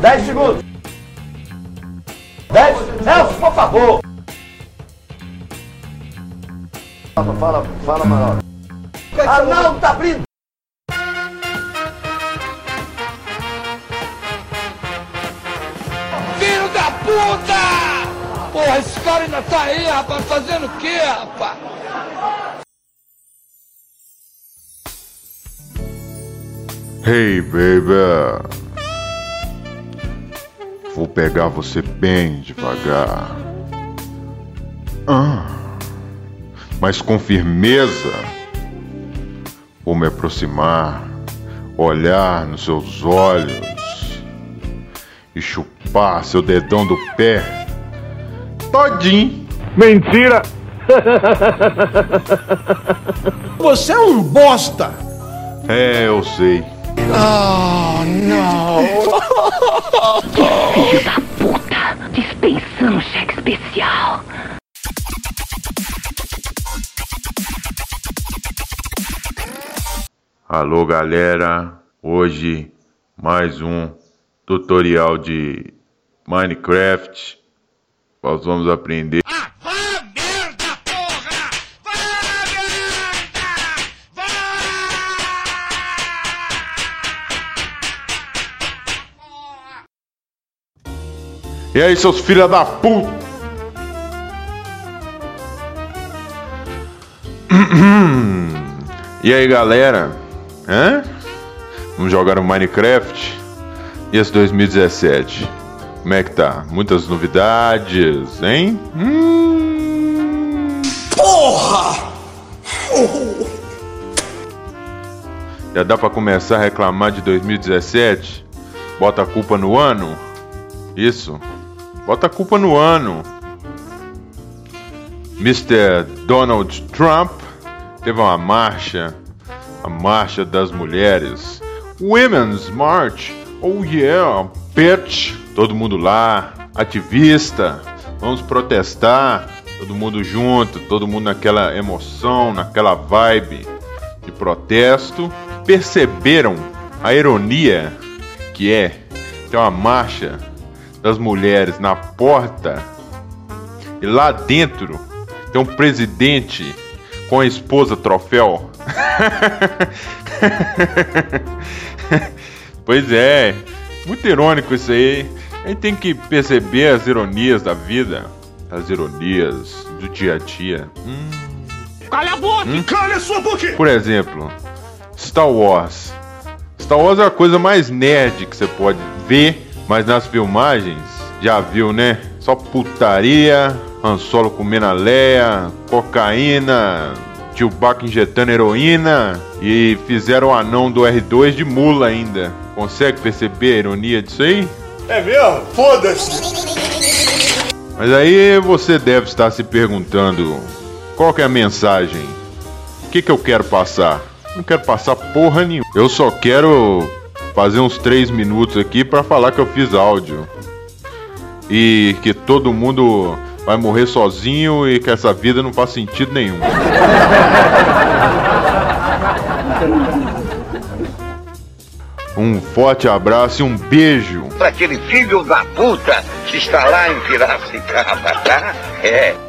10 segundos. 10. Nelson, por favor. Fala, fala, fala, Manoel. Ah, não, tá abrindo. Filho da puta! Porra, esse cara ainda tá aí, rapaz, fazendo o quê, rapaz? Hey, baby. Vou pegar você bem devagar. Ah, mas com firmeza. Vou me aproximar, olhar nos seus olhos e chupar seu dedão do pé todinho. Mentira! Você é um bosta! É, eu sei. Filho da puta! Dispensando cheque especial. Alô galera, hoje mais um tutorial de Minecraft. Nós vamos aprender E aí, seus filha da puta? e aí, galera? Hã? Vamos jogar o Minecraft? E esse 2017? Como é que tá? Muitas novidades, hein? Hum... Porra! Já dá pra começar a reclamar de 2017? Bota a culpa no ano? Isso. Bota a culpa no ano. Mr. Donald Trump teve uma marcha, a marcha das mulheres. Women's March. Oh yeah, bitch. Todo mundo lá, ativista. Vamos protestar. Todo mundo junto, todo mundo naquela emoção, naquela vibe de protesto. Perceberam a ironia que é ter uma marcha das mulheres na porta e lá dentro tem um presidente com a esposa troféu. pois é, muito irônico isso aí. A gente tem que perceber as ironias da vida, as ironias do dia a dia. Hum. Cala a boca! Cala sua boca! Por exemplo, Star Wars. Star Wars é a coisa mais nerd que você pode ver, mas nas filmagens, já viu, né? Só putaria, Han Solo comendo a Leia, cocaína, Chewbacca injetando heroína e fizeram o anão do R2 de mula ainda. Consegue perceber a ironia disso aí? É mesmo? Foda-se! Mas aí você deve estar se perguntando qual que é a mensagem? O que, que eu quero passar? Não quero passar porra nenhuma. Eu só quero fazer uns 3 minutos aqui para falar que eu fiz áudio. E que todo mundo vai morrer sozinho e que essa vida não faz sentido nenhum. Um forte abraço e um beijo. para aquele filho da puta que está lá em Piracicaba, tá? É.